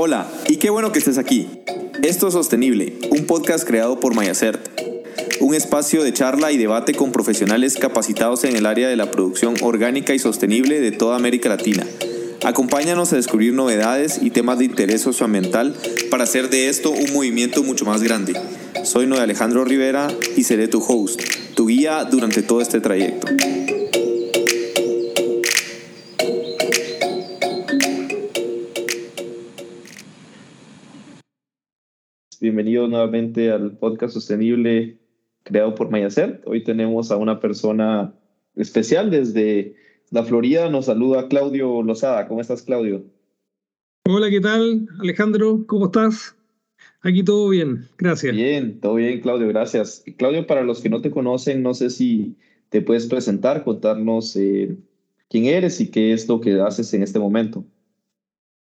Hola, y qué bueno que estés aquí. Esto es Sostenible, un podcast creado por Mayacert, un espacio de charla y debate con profesionales capacitados en el área de la producción orgánica y sostenible de toda América Latina. Acompáñanos a descubrir novedades y temas de interés socioambiental para hacer de esto un movimiento mucho más grande. Soy Noé Alejandro Rivera y seré tu host, tu guía durante todo este trayecto. Bienvenido nuevamente al podcast sostenible creado por Mayacert. Hoy tenemos a una persona especial desde la Florida. Nos saluda Claudio Lozada. ¿Cómo estás, Claudio? Hola, ¿qué tal, Alejandro? ¿Cómo estás? Aquí todo bien, gracias. Bien, todo bien, Claudio, gracias. Claudio, para los que no te conocen, no sé si te puedes presentar, contarnos eh, quién eres y qué es lo que haces en este momento.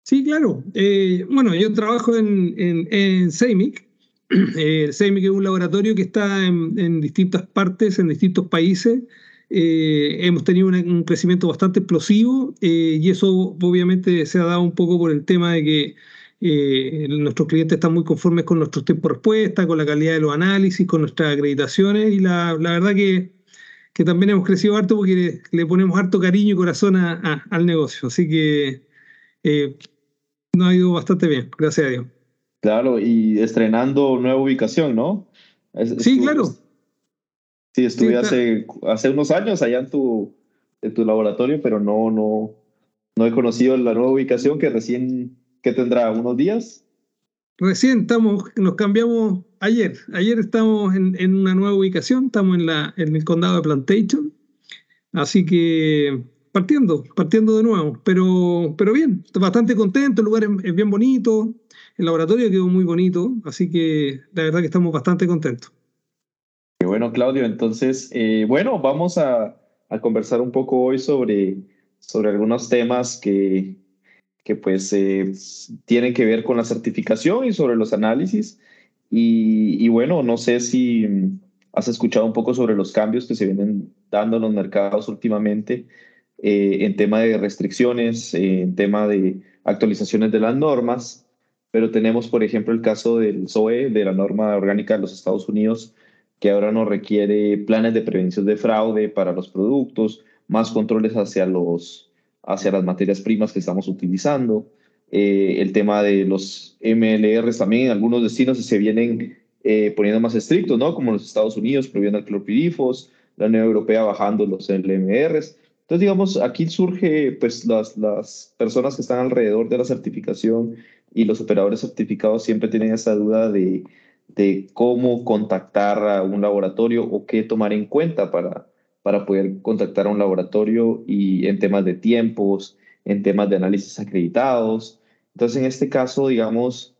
Sí, claro. Eh, bueno, yo trabajo en, en, en CEMIC. Es un laboratorio que está en, distintas partes, en distintos países. Eh, hemos tenido un, crecimiento bastante explosivo eh, y eso obviamente se ha dado un poco por el tema de que nuestros clientes están muy conformes con nuestros tiempos de respuesta, con la calidad de los análisis, con nuestras acreditaciones y la, la verdad que, que, también hemos crecido harto porque le, ponemos harto cariño y corazón al negocio. Así que nos ha ido bastante bien, gracias a Dios. Claro, y estrenando nueva ubicación, ¿no? sí, claro. Sí, estuve hace, hace unos años allá en tu, en tu laboratorio, pero no, no, no he conocido la nueva ubicación que recién, ¿qué tendrá? ¿Unos días? Recién estamos, nos cambiamos ayer. Ayer estamos en, en una nueva ubicación, estamos en, la, en el condado de Plantation. Así que partiendo, partiendo de nuevo, pero, pero bien, bastante contento, el lugar es, bien bonito, el laboratorio quedó muy bonito, así que la verdad que estamos bastante contentos. Bueno, Claudio, entonces, eh, bueno, vamos a, a, conversar un poco hoy sobre, sobre algunos temas que, que pues eh, tienen que ver con la certificación y sobre los análisis. Y, y bueno, no sé si has escuchado un poco sobre los cambios que se vienen dando en los mercados últimamente eh, en tema de restricciones, eh, en tema de actualizaciones de las normas, pero tenemos, por ejemplo, el caso del SOE, de la norma orgánica de los Estados Unidos, que ahora nos requiere planes de prevención de fraude para los productos, más controles hacia, los, hacia las materias primas que estamos utilizando. Eh, el tema de los MLRs también en algunos destinos se vienen poniendo más estrictos, ¿no? Como los Estados Unidos prohibiendo el clorpirifos, la Unión Europea bajando los LMRs. Entonces, digamos, aquí surge, pues, las, las personas que están alrededor de la certificación y los operadores certificados siempre tienen esa duda de, de cómo contactar a un laboratorio o qué tomar en cuenta para, para poder contactar a un laboratorio y en temas de tiempos, en temas de análisis acreditados. Entonces, en este caso, digamos,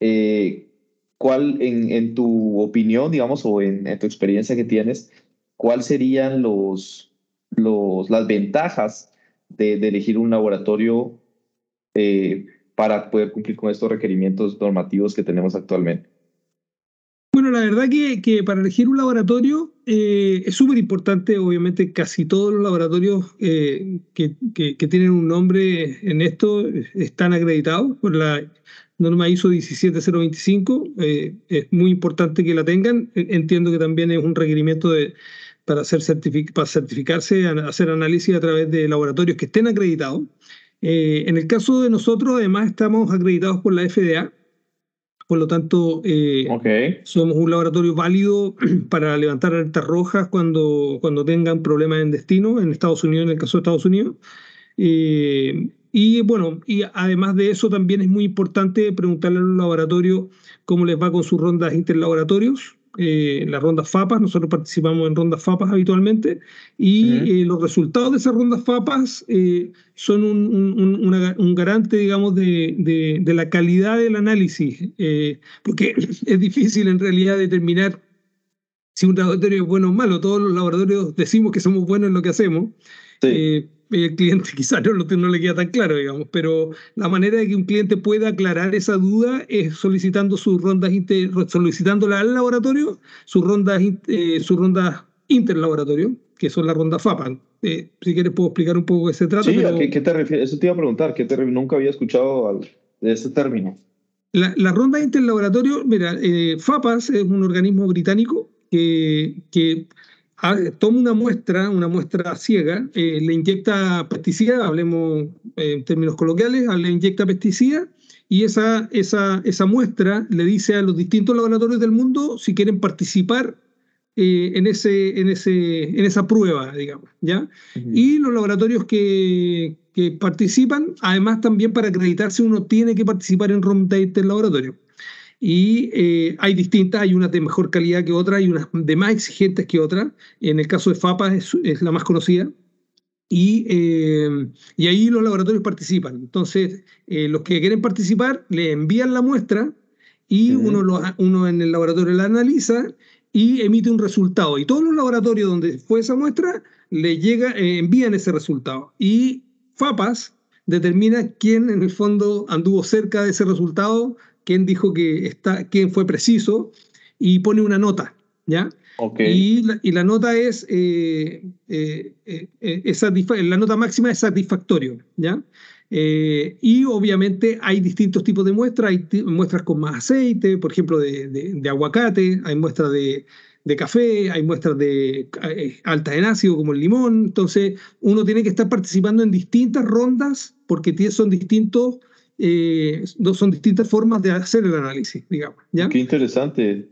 eh, ¿cuál, en, en, tu opinión, digamos, o en, en tu experiencia que tienes, cuáles serían los, los, las ventajas de, elegir un laboratorio eh, para poder cumplir con estos requerimientos normativos que tenemos actualmente? Bueno, la verdad que, que para elegir un laboratorio eh, es súper importante, obviamente casi todos los laboratorios eh, que, que, tienen un nombre en esto están acreditados por la norma ISO 17025, es muy importante que la tengan, entiendo que también es un requerimiento de, para, hacer para certificarse, hacer análisis a través de laboratorios que estén acreditados. Eh, en el caso de nosotros, además, estamos acreditados por la FDA, por lo tanto, eh, somos un laboratorio válido para levantar alertas rojas cuando, cuando tengan problemas en destino, en Estados Unidos, en el caso de Estados Unidos. Eh, y bueno, y además de eso también es muy importante preguntarle a los laboratorios cómo les va con sus rondas interlaboratorios, eh, las rondas FAPAS, nosotros participamos en rondas FAPAS habitualmente, y eh, los resultados de esas rondas FAPAS eh, son un, garante, digamos, de, de, la calidad del análisis, porque es difícil en realidad determinar si un laboratorio es bueno o malo. Todos los laboratorios decimos que somos buenos en lo que hacemos. Sí el cliente quizás no, no, le queda tan claro, digamos, pero la manera de que un cliente pueda aclarar esa duda es solicitando sus rondas, inter, solicitándole al laboratorio sus rondas, eh, sus rondas interlaboratorio, que son las rondas FAPA. Eh, si quieres puedo explicar un poco qué se trata. Sí, ¿a qué, te refieres? Eso te iba a preguntar, ¿qué te, nunca había escuchado de este término? La, la ronda interlaboratorio, mira, eh, FAPAS es un organismo británico que, que toma una muestra, una muestra ciega, eh, le inyecta pesticida, hablemos eh, en términos coloquiales, le inyecta pesticida y esa, esa, esa muestra le dice a los distintos laboratorios del mundo si quieren participar eh, en, ese, en, ese, en esa prueba, digamos, ¿ya? Y los laboratorios que, que, participan, además también para acreditarse uno tiene que participar en ronda del laboratorio y eh, hay distintas, hay unas de mejor calidad que otras, hay unas de más exigentes que otras. En el caso de FAPA es, la más conocida. Y, eh, y, ahí los laboratorios participan. Entonces, eh, los que quieren participar le envían la muestra y uno, lo, uno en el laboratorio la analiza y emite un resultado. Y todos los laboratorios donde fue esa muestra le llega, envían ese resultado. Y FAPAS determina quién en el fondo anduvo cerca de ese resultado quién dijo que está, quién fue preciso y pone una nota, ¿ya? Y, la, y, la, nota es, eh, eh, eh, la nota máxima es satisfactorio, ¿ya? y obviamente hay distintos tipos de muestras, hay muestras con más aceite, por ejemplo, de, de, aguacate, hay muestras de, de, café, hay muestras de alta en ácido como el limón, entonces uno tiene que estar participando en distintas rondas porque son distintos eh, son distintas formas de hacer el análisis, digamos. ¿ya? Qué interesante.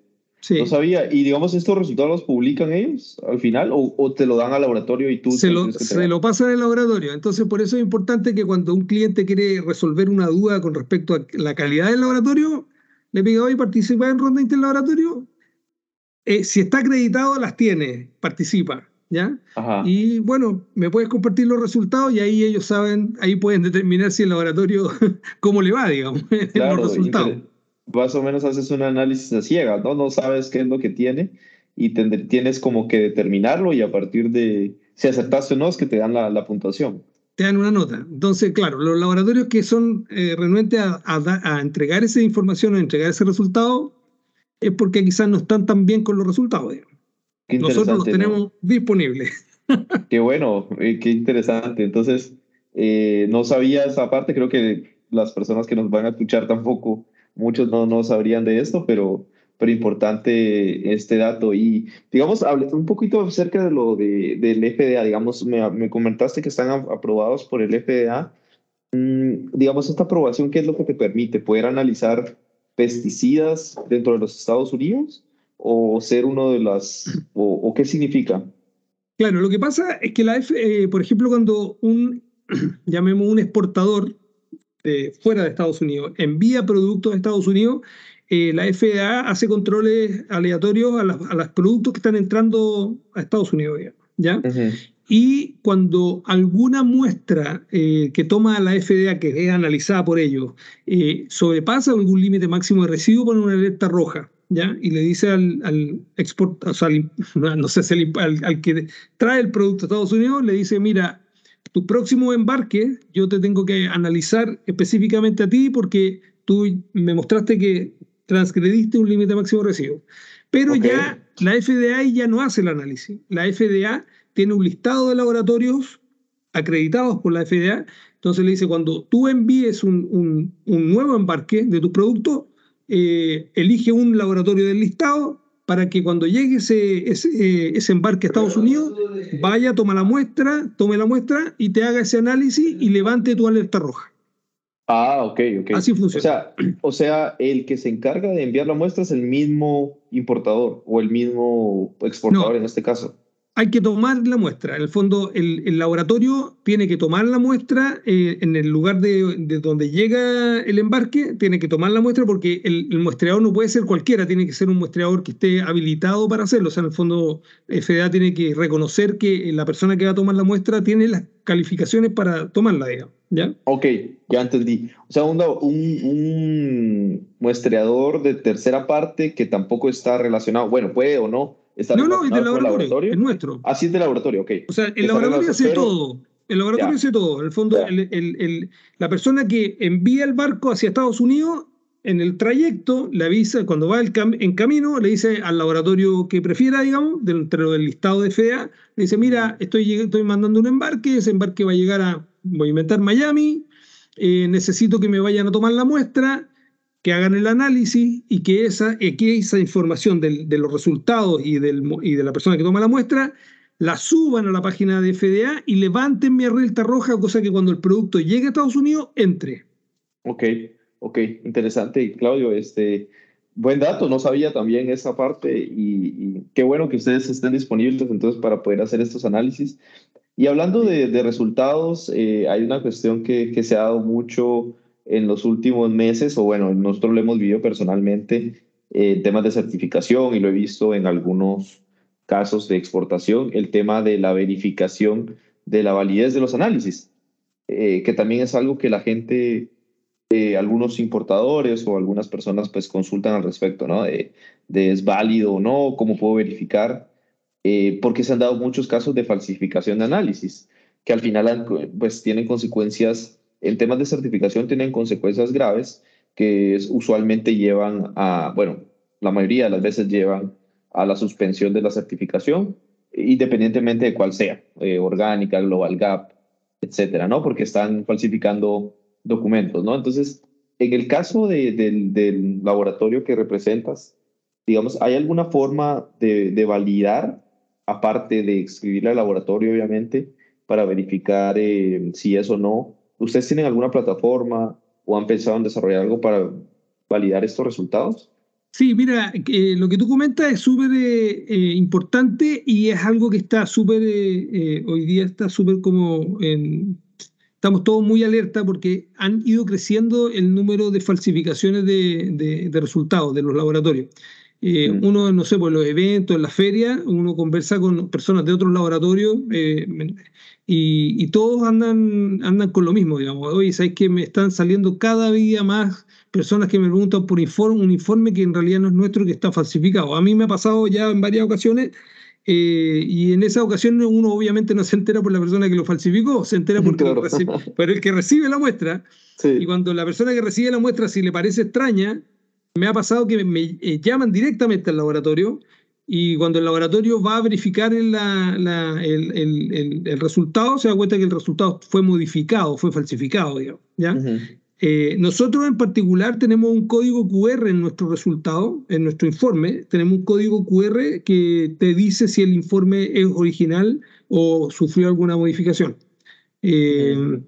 No sabía. ¿Y digamos estos resultados los publican ellos al final o, te lo dan al laboratorio y tú... Se, lo, se lo pasan al laboratorio. Entonces por eso es importante que cuando un cliente quiere resolver una duda con respecto a la calidad del laboratorio, le pida, hoy participa en ronda interlaboratorio. Eh, si está acreditado, las tiene, participa. ¿Ya? Y bueno, me puedes compartir los resultados y ahí ellos saben, ahí pueden determinar si el laboratorio, cómo le va, digamos, claro, los resultados. Más o menos haces un análisis a ciega, ¿no? No sabes qué es lo que tiene y tienes como que determinarlo y a partir de si aceptaste o no es que te dan la, puntuación. Te dan una nota. Entonces, claro, los laboratorios que son eh, renuentes a, a, entregar esa información o entregar ese resultado es porque quizás no están tan bien con los resultados. Digamos. Nosotros los tenemos disponibles. Qué bueno, eh, qué interesante. Entonces, eh, no sabía esa parte, creo que las personas que nos van a escuchar tampoco, muchos no, no sabrían de esto, pero, pero importante este dato. Y digamos, hablé un poquito acerca de lo de, del FDA, digamos, me, me comentaste que están aprobados por el FDA. Mm, digamos, esta aprobación, ¿qué es lo que te permite? ¿Poder analizar pesticidas dentro de los Estados Unidos? O ser uno de las, o, qué significa? Claro, lo que pasa es que la F, eh, por ejemplo, cuando un, llamemos un exportador de fuera de Estados Unidos envía productos a Estados Unidos, eh, la FDA hace controles aleatorios a, los productos que están entrando a Estados Unidos, ¿ya? Y cuando alguna muestra eh, que toma la FDA, que es analizada por ellos, sobrepasa algún límite máximo de residuo, pone una alerta roja. ¿Ya? Y le dice al, al o sea, no sé, al, al, que trae el producto a Estados Unidos, le dice, mira, tu próximo embarque yo te tengo que analizar específicamente a ti porque tú me mostraste que transgrediste un límite máximo de residuos. Pero ya la FDA ya no hace el análisis. La FDA tiene un listado de laboratorios acreditados por la FDA. Entonces le dice, cuando tú envíes un, un, un nuevo embarque de tu producto, eh, elige un laboratorio del listado para que cuando llegue ese, ese, embarque a Estados Unidos, vaya, toma la muestra, tome la muestra y te haga ese análisis y levante tu alerta roja. Ah, ok, ok. Así funciona. O sea, o sea, el que se encarga de enviar la muestra es el mismo importador o el mismo exportador en este caso hay que tomar la muestra. En el fondo, el, laboratorio tiene que tomar la muestra eh, en el lugar de, donde llega el embarque, tiene que tomar la muestra porque el, muestreador no puede ser cualquiera, tiene que ser un muestreador que esté habilitado para hacerlo. O sea, en el fondo, FDA tiene que reconocer que la persona que va a tomar la muestra tiene las calificaciones para tomarla, digamos. ¿Ya? Ok, ya entendí. O sea, un, un muestreador de tercera parte que tampoco está relacionado, bueno, puede o no, no, no, es del laboratorio, es nuestro. Ah, sí, es del laboratorio, ok. O sea, el laboratorio hace todo. El laboratorio hace todo. En el fondo, la persona que envía el barco hacia Estados Unidos, en el trayecto, le avisa, cuando va en camino, le dice al laboratorio que prefiera, digamos, dentro del listado de FEA, le dice, mira, estoy, estoy mandando un embarque, ese embarque va a llegar a, voy a inventar Miami, eh, necesito que me vayan a tomar la muestra, que hagan el análisis y que esa, eh, que esa información de los resultados y, del, y de la persona que toma la muestra la suban a la página de FDA y levanten mi alerta roja, cosa que cuando el producto llegue a Estados Unidos, entre. Ok, ok, interesante, Claudio. Este, buen dato, no sabía también esa parte y, qué bueno que ustedes estén disponibles entonces para poder hacer estos análisis. Y hablando de, resultados, eh, hay una cuestión que, que, se ha dado mucho en los últimos meses, o bueno, nosotros lo hemos vivido personalmente, eh, temas de certificación y lo he visto en algunos casos de exportación, el tema de la verificación de la validez de los análisis, eh, que también es algo que la gente, algunos importadores o algunas personas pues consultan al respecto, ¿no? De, de es válido o no, cómo puedo verificar. Eh, porque se han dado muchos casos de falsificación de análisis, que al final pues, tienen consecuencias, en temas de certificación tienen consecuencias graves que usualmente llevan a, bueno, la mayoría de las veces llevan a la suspensión de la certificación, independientemente de cuál sea, eh, orgánica, global gap, etcétera, ¿no? Porque están falsificando documentos, ¿no? Entonces, en el caso del laboratorio que representas, digamos, ¿hay alguna forma de, de validar aparte de escribirle al laboratorio, obviamente, para verificar eh, si es o no. ¿Ustedes tienen alguna plataforma o han pensado en desarrollar algo para validar estos resultados? Sí, mira, lo que tú comentas es súper eh, eh, importante y es algo que está súper, hoy día está súper como, en, estamos todos muy alerta porque han ido creciendo el número de falsificaciones de resultados de los laboratorios. Eh. Uno, no sé, por los eventos, en la feria, uno conversa con personas de otros laboratorios eh, y, todos andan, andan con lo mismo, digamos. Oye, ¿sabes que me están saliendo cada día más personas que me preguntan por informe, un informe que en realidad no es nuestro, que está falsificado? A mí me ha pasado ya en varias ocasiones eh, y en esa ocasión uno obviamente no se entera por la persona que lo falsificó, se entera porque por el que recibe la muestra. Y cuando la persona que recibe la muestra, si le parece extraña, me ha pasado que me eh, llaman directamente al laboratorio y cuando el laboratorio va a verificar el, resultado, se da cuenta que el resultado fue modificado, fue falsificado, ¿ya? Eh, nosotros en particular tenemos un código QR en nuestro resultado, en nuestro informe, tenemos un código QR que te dice si el informe es original o sufrió alguna modificación, eh,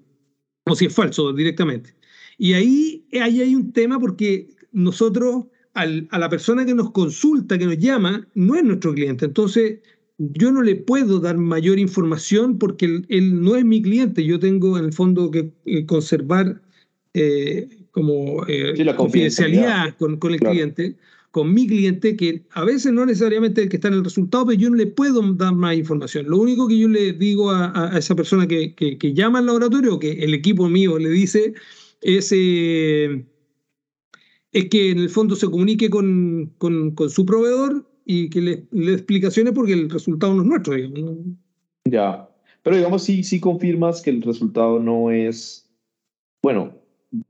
o si es falso directamente. Y ahí, ahí hay un tema porque nosotros, a la persona que nos consulta, que nos llama, no es nuestro cliente. Entonces, yo no le puedo dar mayor información porque él, no es mi cliente. Yo tengo en el fondo que eh, conservar eh, como eh, la confidencialidad con, con el cliente, con mi cliente, que a veces no necesariamente el que está en el resultado, pero yo no le puedo dar más información. Lo único que yo le digo a, esa persona que, que, llama al laboratorio, que el equipo mío le dice, es es que en el fondo se comunique con, con, su proveedor y que le, le, explicaciones porque el resultado no es nuestro, digamos. Ya, pero digamos, sí, sí confirmas que el resultado no es, bueno,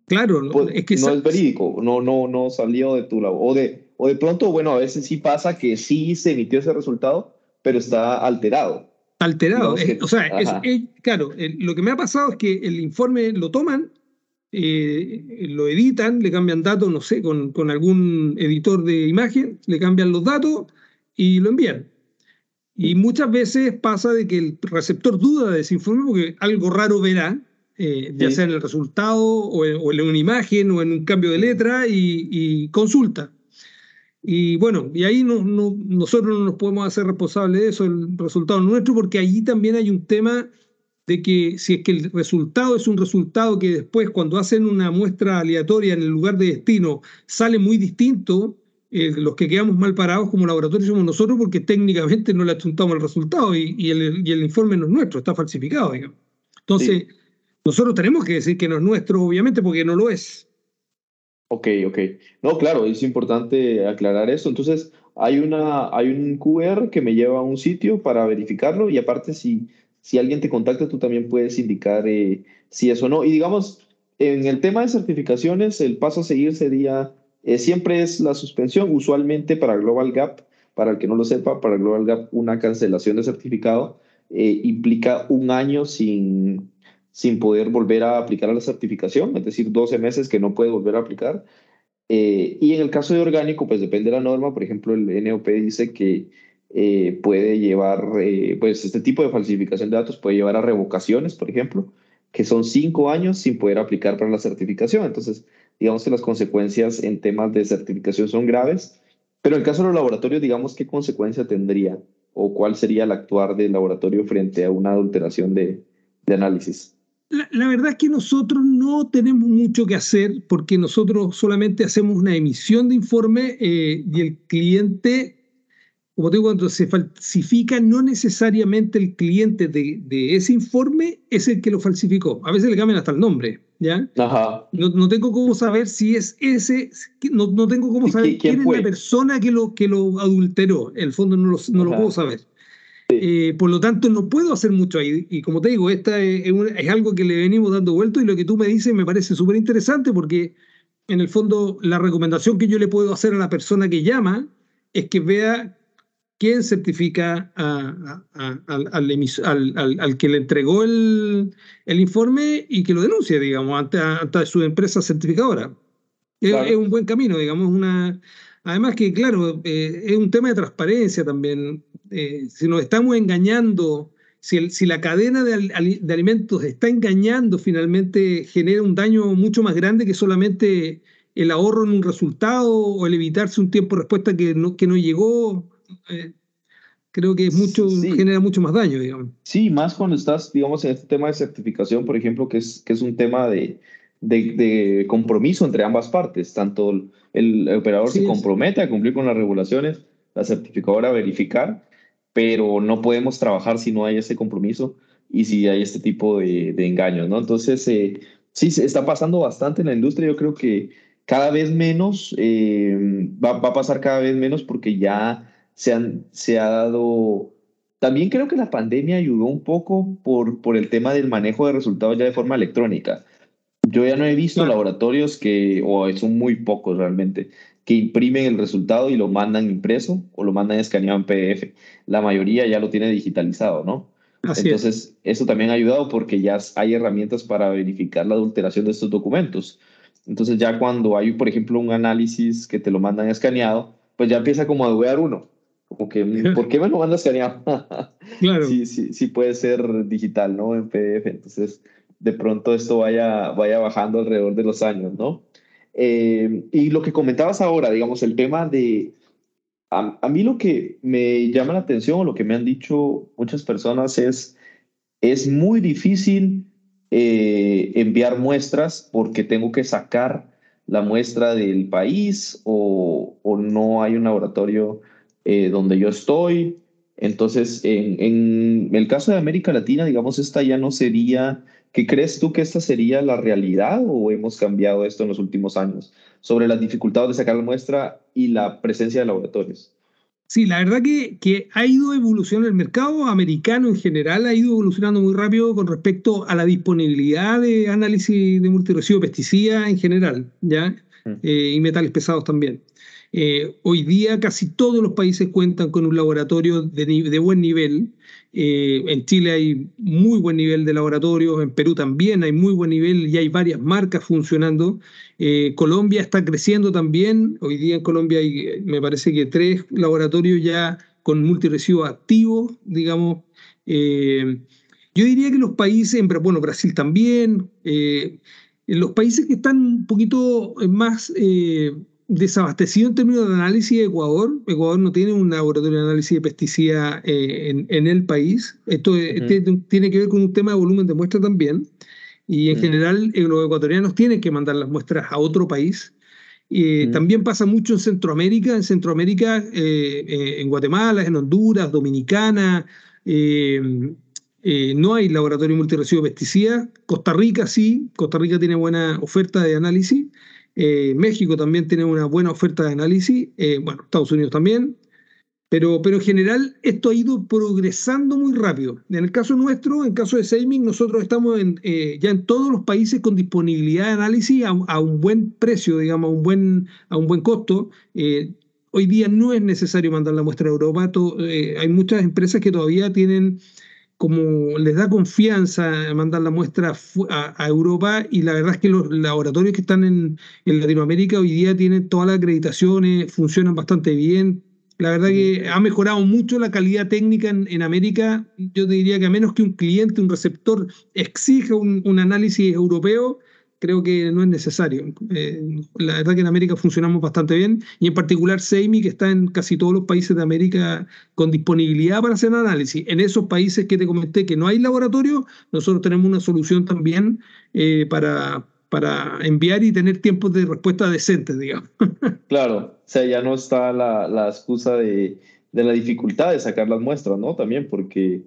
claro, es que no es verídico, no, no, no salió de tu lado. O de, o de pronto, bueno, a veces sí pasa que sí se emitió ese resultado, pero está alterado. Alterado, o sea, es, claro, lo que me ha pasado es que el informe lo toman eh, lo editan, le cambian datos, no sé, con, con, algún editor de imagen, le cambian los datos y lo envían. Y muchas veces pasa de que el receptor duda de ese informe porque algo raro verá, eh, ya sea en el resultado o en, una imagen o en un cambio de letra y, consulta. Y bueno, y ahí no, no, nosotros no nos podemos hacer responsables de eso, el resultado nuestro, porque allí también hay un tema de que si es que el resultado es un resultado que después cuando hacen una muestra aleatoria en el lugar de destino sale muy distinto, eh, los que quedamos mal parados como laboratorio somos nosotros porque técnicamente no le achuntamos el resultado y, el, informe no es nuestro, está falsificado, digamos. Entonces, nosotros tenemos que decir que no es nuestro, obviamente, porque no lo es. Ok, ok. No, claro, es importante aclarar eso. Entonces, hay, una, hay un QR que me lleva a un sitio para verificarlo y aparte si si alguien te contacta, tú también puedes indicar eh, si eso o no. Y digamos, en el tema de certificaciones, el paso a seguir sería, eh, siempre es la suspensión, usualmente para Global Gap, para el que no lo sepa, para Global Gap una cancelación de certificado eh, implica un año sin, sin poder volver a aplicar a la certificación, es decir, 12 meses que no puede volver a aplicar. Y en el caso de orgánico, pues depende de la norma. Por ejemplo, el NOP dice que eh, puede llevar, eh, pues este tipo de falsificación de datos puede llevar a revocaciones, por ejemplo, que son cinco años sin poder aplicar para la certificación. Entonces, digamos que las consecuencias en temas de certificación son graves. Pero en el caso de los laboratorios, digamos, ¿qué consecuencia tendría o cuál sería el actuar del laboratorio frente a una adulteración de, análisis? La, verdad es que nosotros no tenemos mucho que hacer porque nosotros solamente hacemos una emisión de informe eh, y el cliente, como digo, cuando se falsifica, no necesariamente el cliente de, de, ese informe es el que lo falsificó. A veces le cambian hasta el nombre, ¿ya? Ajá. No, no tengo cómo saber si es ese, no, no tengo cómo saber quién, es la persona que lo, que lo adulteró. En el fondo no lo, no lo puedo saber. Eh, por lo tanto, no puedo hacer mucho ahí. Y como te digo, esta es, algo que le venimos dando vuelto y lo que tú me dices me parece súper interesante porque en el fondo la recomendación que yo le puedo hacer a la persona que llama es que vea quién certifica al, que le entregó el, informe y que lo denuncie, digamos, ante, su empresa certificadora. Es, un buen camino, digamos, una... Además que, claro, eh, es un tema de transparencia también. Eh, si nos estamos engañando, si, si la cadena de, alimentos está engañando, finalmente genera un daño mucho más grande que solamente el ahorro en un resultado o el evitarse un tiempo de respuesta que no, que no llegó. Eh, creo que es mucho, genera mucho más daño, digamos. Sí, más cuando estás, digamos, en este tema de certificación, por ejemplo, que es, que es un tema de, de, compromiso entre ambas partes. Tanto el, operador se compromete a cumplir con las regulaciones, la certificadora a verificar, pero no podemos trabajar si no hay ese compromiso y si hay este tipo de, de engaños, ¿no? Entonces, eh, sí, se está pasando bastante en la industria. Yo creo que cada vez menos, eh, va, va, a pasar cada vez menos porque ya se, han, se ha dado... También creo que la pandemia ayudó un poco por, por el tema del manejo de resultados ya de forma electrónica. Yo ya no he visto laboratorios que, o son muy pocos realmente, que imprimen el resultado y lo mandan impreso o lo mandan escaneado en PDF. La mayoría ya lo tiene digitalizado, ¿no? Entonces, eso también ha ayudado porque ya hay herramientas para verificar la adulteración de estos documentos. Entonces, ya cuando hay, por ejemplo, un análisis que te lo mandan escaneado, pues ya empieza como a dudear uno. Como que, ¿por qué me lo manda escaneado? claro. Sí, sí, sí puede ser digital, ¿no? En PDF. Entonces, de pronto esto vaya, vaya bajando alrededor de los años, ¿no? Eh, y lo que comentabas ahora, digamos, el tema de... A, mí lo que me llama la atención o lo que me han dicho muchas personas es, es muy difícil eh, enviar muestras porque tengo que sacar la muestra del país o, o no hay un laboratorio eh, donde yo estoy. Entonces, en, en, el caso de América Latina, digamos, esta ya no sería ¿Qué crees tú que esta sería la realidad o hemos cambiado esto en los últimos años sobre las dificultades de sacar la muestra y la presencia de laboratorios? Sí, la verdad que, que, ha ido evolucionando el mercado americano en general, ha ido evolucionando muy rápido con respecto a la disponibilidad de análisis de multiresiduo de pesticidas en general, ¿ya? Mm. Eh, y metales pesados también. Eh, hoy día casi todos los países cuentan con un laboratorio de, buen nivel, eh, en Chile hay muy buen nivel de laboratorios, en Perú también hay muy buen nivel y hay varias marcas funcionando. Eh, Colombia está creciendo también. Hoy día en Colombia hay, me parece que tres laboratorios ya con multiresiduos activos, digamos. Yo diría que los países, bueno, Brasil también, los países que están un poquito más desabastecido en términos de análisis de Ecuador. Ecuador no tiene un laboratorio de análisis de pesticidas eh, en, el país. Esto tiene que ver con un tema de volumen de muestras también. Y en general eh, los ecuatorianos tienen que mandar las muestras a otro país. También pasa mucho en Centroamérica. En Centroamérica, eh, en Guatemala, en Honduras, Dominicana. no hay laboratorio multiresiduo de pesticidas. Costa Rica sí. Costa Rica tiene buena oferta de análisis. Eh, México también tiene una buena oferta de análisis, eh, bueno, Estados Unidos también, pero, pero en general esto ha ido progresando muy rápido. En el caso nuestro, en el caso de Seiming, nosotros estamos eh, ya en todos los países con disponibilidad de análisis a, un buen precio, digamos, a un buen, a un buen costo. hoy día no es necesario mandar la muestra a Europa, hay muchas empresas que todavía tienen como les da confianza mandar la muestra a, Europa y la verdad es que los laboratorios que están en, en, Latinoamérica hoy día tienen todas las acreditaciones, funcionan bastante bien. La verdad que ha mejorado mucho la calidad técnica en, América. Yo te diría que a menos que un cliente, un receptor exija un, un análisis europeo, creo que no es necesario. Eh, la verdad que en América funcionamos bastante bien y en particular SEIMI, que está en casi todos los países de América con disponibilidad para hacer análisis. En esos países que te comenté que no hay laboratorio, nosotros tenemos una solución también eh, para, para enviar y tener tiempos de respuesta decentes, digamos. Claro, o sea, ya no está la, la excusa de, de, la dificultad de sacar las muestras, ¿no? También porque,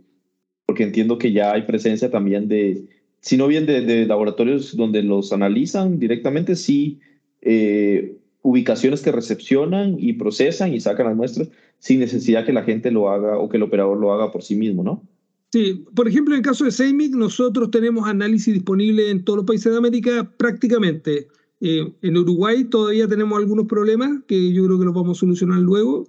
porque entiendo que ya hay presencia también de sino bien de, laboratorios donde los analizan directamente, sí eh, ubicaciones que recepcionan y procesan y sacan las muestras sin necesidad que la gente lo haga o que el operador lo haga por sí mismo, ¿no? Sí, por ejemplo, en el caso de Seimic, nosotros tenemos análisis disponible en todos los países de América prácticamente. Eh, en Uruguay todavía tenemos algunos problemas que yo creo que los vamos a solucionar luego.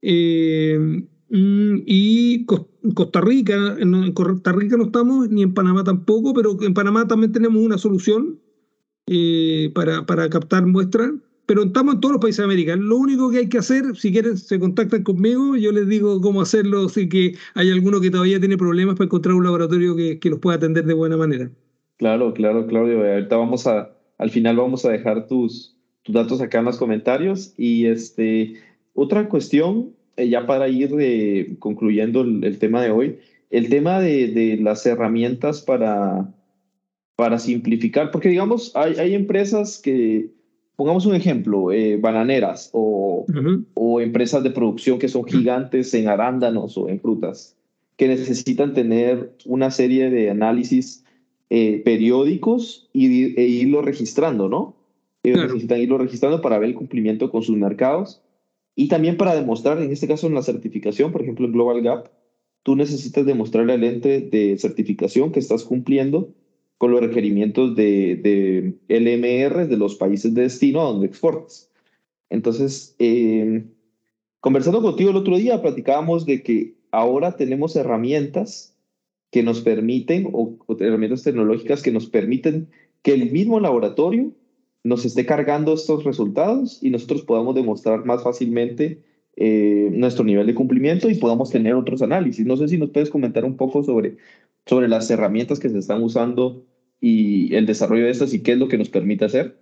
Eh, y Costa Rica, en Costa Rica no estamos, ni en Panamá tampoco, pero en Panamá también tenemos una solución eh, para, para captar muestras. Pero estamos en todos los países de América. Lo único que hay que hacer, si quieren, se contactan conmigo, yo les digo cómo hacerlo, si que hay alguno que todavía tiene problemas para encontrar un laboratorio que, que los pueda atender de buena manera. Claro, claro, Claudio. Ahorita vamos a, al final vamos a dejar tus, tus datos acá en los comentarios. Y este, otra cuestión eh, ya para ir eh, concluyendo el, tema de hoy, el tema de, de, las herramientas para, para simplificar, porque digamos, hay, hay empresas que, pongamos un ejemplo, eh, bananeras o, o empresas de producción que son gigantes en arándanos o en frutas, que necesitan tener una serie de análisis periódicos y, e irlo registrando, ¿no? Ellos necesitan irlo registrando para ver el cumplimiento con sus mercados y también para demostrar, en este caso en la certificación, por ejemplo en Global Gap, tú necesitas demostrar al ente de certificación que estás cumpliendo con los requerimientos de, de LMR de los países de destino a donde exportas. Entonces, eh, conversando contigo el otro día, platicábamos de que ahora tenemos herramientas que nos permiten, o herramientas tecnológicas que nos permiten que el mismo laboratorio nos esté cargando estos resultados y nosotros podamos demostrar más fácilmente eh, nuestro nivel de cumplimiento y podamos tener otros análisis. No sé si nos puedes comentar un poco sobre, sobre las herramientas que se están usando y el desarrollo de estas y qué es lo que nos permite hacer.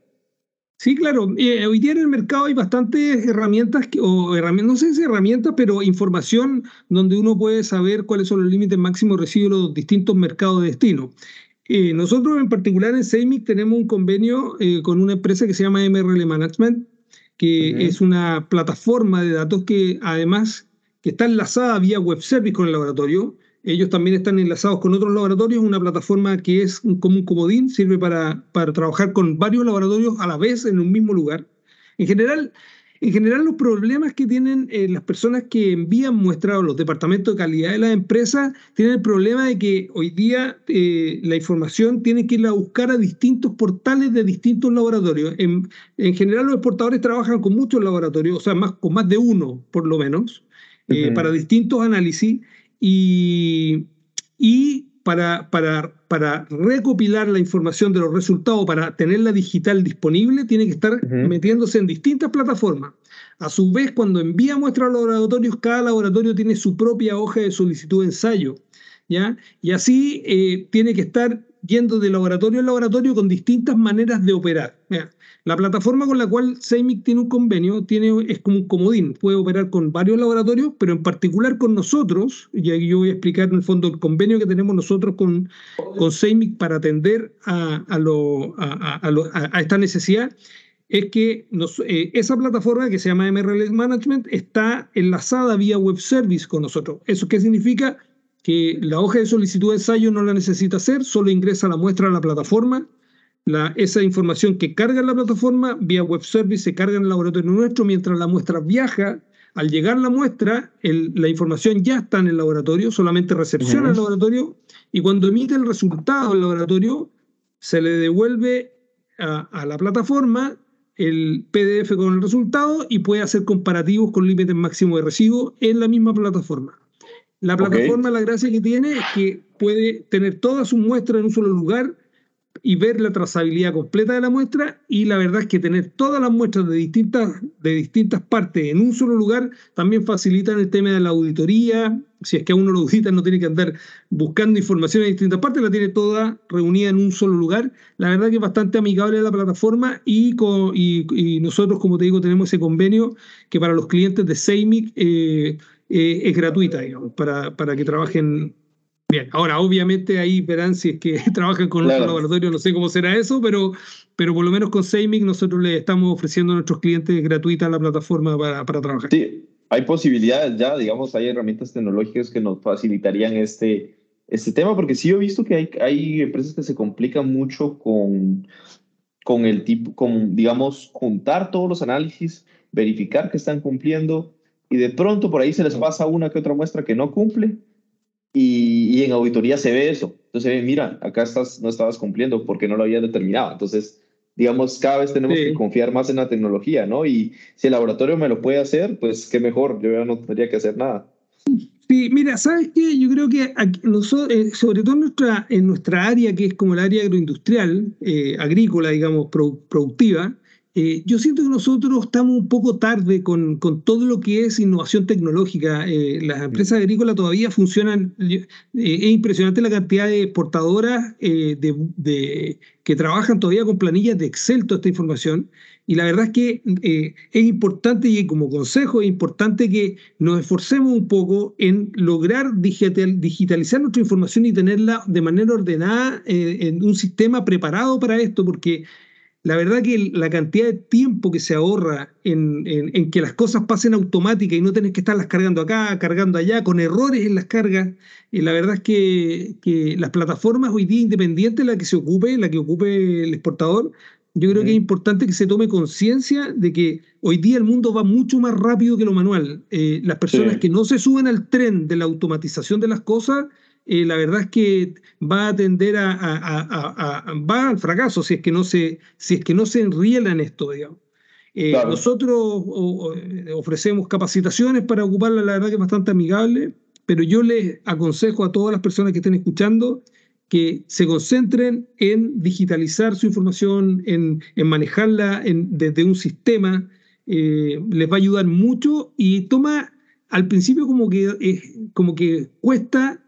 Sí, claro. Eh, hoy día en el mercado hay bastantes herramientas, o herramientas, no sé si herramientas, pero información donde uno puede saber cuáles son los límites máximos de residuos de los distintos mercados de destino. Eh, nosotros en particular en Seimic tenemos un convenio eh, con una empresa que se llama MRL Management, que es una plataforma de datos que además que está enlazada vía web service con el laboratorio. Ellos también están enlazados con otros laboratorios, una plataforma que es como un comodín, sirve para, para trabajar con varios laboratorios a la vez en un mismo lugar. En general, en general, los problemas que tienen eh, las personas que envían muestras a los departamentos de calidad de las empresas tienen el problema de que hoy día eh, la información tiene que ir a buscar a distintos portales de distintos laboratorios. En, general, los exportadores trabajan con muchos laboratorios, o sea, más, con más de uno por lo menos, eh, para distintos análisis y, y para, para, para, recopilar la información de los resultados, para tenerla digital disponible, tiene que estar metiéndose en distintas plataformas. A su vez, cuando envía muestras a los laboratorios, cada laboratorio tiene su propia hoja de solicitud de ensayo. ¿ya? Y así eh, tiene que estar yendo de laboratorio en laboratorio con distintas maneras de operar. La plataforma con la cual Seimic tiene un convenio tiene, es como un comodín, puede operar con varios laboratorios, pero en particular con nosotros, y yo voy a explicar en el fondo el convenio que tenemos nosotros con, con Seimic para atender a, a, lo, a, a, esta necesidad, es que eh, esa plataforma que se llama MRL Management está enlazada vía web service con nosotros. ¿Eso qué significa? Que la hoja de solicitud de ensayo no la necesita hacer, solo ingresa la muestra a la plataforma, esa información que carga en la plataforma vía web service se carga en el laboratorio nuestro, mientras la muestra viaja, al llegar la muestra, la información ya está en el laboratorio, solamente recepciona el laboratorio y cuando emite el resultado del laboratorio, se le devuelve a, la plataforma el PDF con el resultado y puede hacer comparativos con límites máximos de recibo en la misma plataforma. La plataforma, la gracia que tiene es que puede tener todas sus muestras en un solo lugar y ver la trazabilidad completa de la muestra y la verdad es que tener todas las muestras de distintas, de distintas partes en un solo lugar también facilita el tema de la auditoría. Si es que a uno lo audita no tiene que andar buscando información en distintas partes, la tiene toda reunida en un solo lugar. La verdad que es bastante amigable la plataforma y, y, nosotros, como te digo, tenemos ese convenio que para los clientes de Seimic eh, eh, es gratuita, digamos, para, para que trabajen Bien, ahora obviamente ahí verán si es que trabajan con otro laboratorio, no sé cómo será eso, pero, pero por lo menos con Seimic nosotros le estamos ofreciendo a nuestros clientes gratuita la plataforma para, para trabajar. Sí, hay posibilidades ya, digamos, hay herramientas tecnológicas que nos facilitarían este, este tema, porque sí he visto que hay, hay empresas que se complican mucho con, con el tipo, con, digamos, juntar todos los análisis, verificar que están cumpliendo, y de pronto por ahí se les pasa una que otra muestra que no cumple y, en auditoría se ve eso. Entonces, mira, acá estás, no estabas cumpliendo porque no lo habías determinado. Entonces, digamos, cada vez tenemos que confiar más en la tecnología, ¿no? Y si el laboratorio me lo puede hacer, pues qué mejor, yo ya no tendría que hacer nada. Sí, mira, ¿sabes qué? Yo creo que eh, sobre todo en nuestra, en nuestra área, que es como el área agroindustrial, eh, agrícola, digamos, productiva, eh, yo siento que nosotros estamos un poco tarde con, con todo lo que es innovación tecnológica. Eh, las mm. empresas agrícolas todavía funcionan, eh, es impresionante la cantidad de portadoras de, que trabajan todavía con planillas de Excel toda esta información. Y la verdad es que es importante y como consejo es importante que nos esforcemos un poco en lograr digitalizar nuestra información y tenerla de manera ordenada en un sistema preparado para esto, porque la verdad que la cantidad de tiempo que se ahorra en, que las cosas pasen automáticas y no tenés que estarlas cargando acá, cargando allá, con errores en las cargas, y la verdad es que, las plataformas hoy día independientes, la que se ocupe, la que ocupe el exportador, yo creo que es importante que se tome conciencia de que hoy día el mundo va mucho más rápido que lo manual. Eh, las personas que no se suben al tren de la automatización de las cosas eh, la verdad es que va a tender a, va al fracaso si es que no se, si es que no se enriela en esto, digamos. Eh, nosotros eh, ofrecemos capacitaciones para ocuparla, la verdad que es bastante amigable, pero yo les aconsejo a todas las personas que estén escuchando que se concentren en digitalizar su información, en, manejarla desde un sistema, les va a ayudar mucho y toma al principio como que, como que cuesta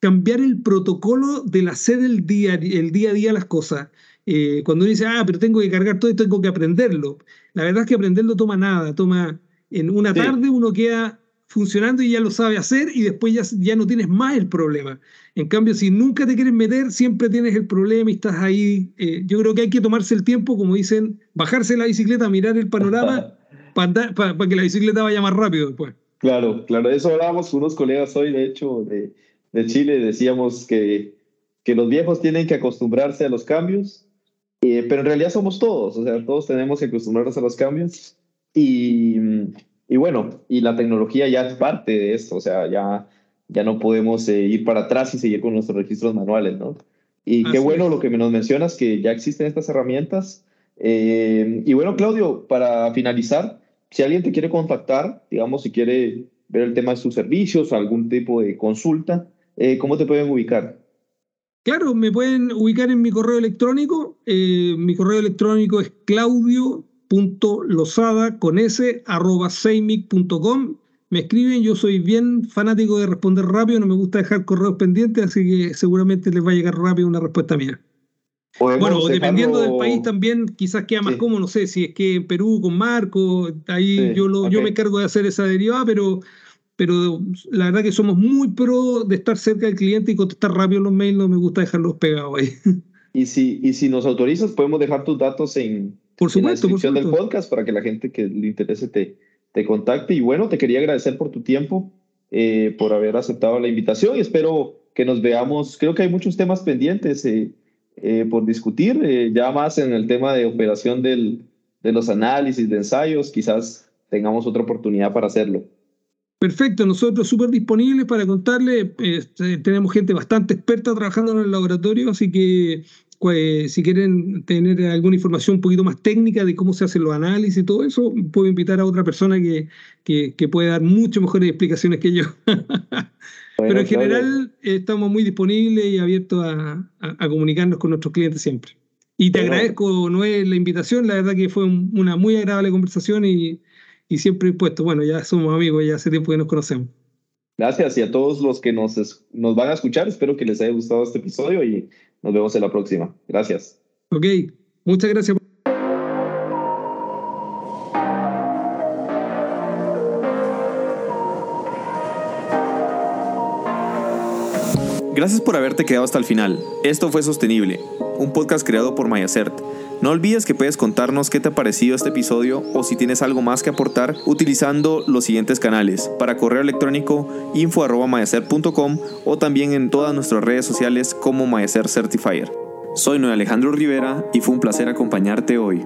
cambiar el protocolo del hacer el día, el día a día las cosas. Eh, cuando uno dice, ah, pero tengo que cargar todo esto, tengo que aprenderlo. La verdad es que aprenderlo toma nada, toma en una tarde uno queda funcionando y ya lo sabe hacer y después ya, ya no tienes más el problema. En cambio, si nunca te quieres meter, siempre tienes el problema y estás ahí. Eh, yo creo que hay que tomarse el tiempo, como dicen, bajarse la bicicleta, mirar el panorama para, para que la bicicleta vaya más rápido después. Claro, claro, eso hablábamos con unos colegas hoy, de hecho, de, de Chile decíamos que, que los viejos tienen que acostumbrarse a los cambios, eh, pero en realidad somos todos, o sea, todos tenemos que acostumbrarnos a los cambios y, y bueno, y la tecnología ya es parte de esto, o sea, ya, ya no podemos eh, ir para atrás y seguir con nuestros registros manuales, ¿no? Y qué bueno lo que nos mencionas, que ya existen estas herramientas. Eh, y bueno, Claudio, para finalizar, si alguien te quiere contactar, digamos, si quiere ver el tema de sus servicios, algún tipo de consulta, eh, ¿cómo te pueden ubicar? Claro, me pueden ubicar en mi correo electrónico. Eh, mi correo electrónico es claudio.losada con s arroba Me escriben, yo soy bien fanático de responder rápido, no me gusta dejar correos pendientes, así que seguramente les va a llegar rápido una respuesta mía. Bueno, dependiendo del país también, quizás queda más cómodo, no sé, si es que en Perú con Marco, ahí yo, lo, yo me encargo de hacer esa derivada, pero pero la verdad que somos muy pro de estar cerca del cliente y contestar rápido los mails, no me gusta dejarlos pegados ahí. Y si, y si nos autorizas, podemos dejar tus datos en, por supuesto, la descripción del podcast para que la gente que le interese te, te contacte. Y bueno, te quería agradecer por tu tiempo, eh, por haber aceptado la invitación y espero que nos veamos. Creo que hay muchos temas pendientes eh, eh, por discutir, ya más en el tema de operación del, de los análisis, de ensayos, quizás tengamos otra oportunidad para hacerlo. Perfecto, nosotros súper disponibles para contarle. Este, tenemos gente bastante experta trabajando en el laboratorio, así que pues, si quieren tener alguna información un poquito más técnica de cómo se hacen los análisis y todo eso, puedo invitar a otra persona que, que, puede dar mucho mejores explicaciones que yo. Pero en general estamos muy disponibles y abiertos a, comunicarnos con nuestros clientes siempre. Y te agradezco, Noé, la invitación. La verdad que fue una muy agradable conversación y, y siempre impuesto. Bueno, ya somos amigos, ya hace tiempo que nos conocemos. Gracias y a todos los que nos, nos van a escuchar. Espero que les haya gustado este episodio y nos vemos en la próxima. Gracias. Ok, muchas gracias. Gracias por haberte quedado hasta el final. Esto fue Sostenible, un podcast creado por Mayacert. No olvides que puedes contarnos qué te ha parecido este episodio o si tienes algo más que aportar utilizando los siguientes canales. Para correo electrónico info.mayacert.com o también en todas nuestras redes sociales como Mayacert Certifier. Soy Noé Alejandro Rivera y fue un placer acompañarte hoy.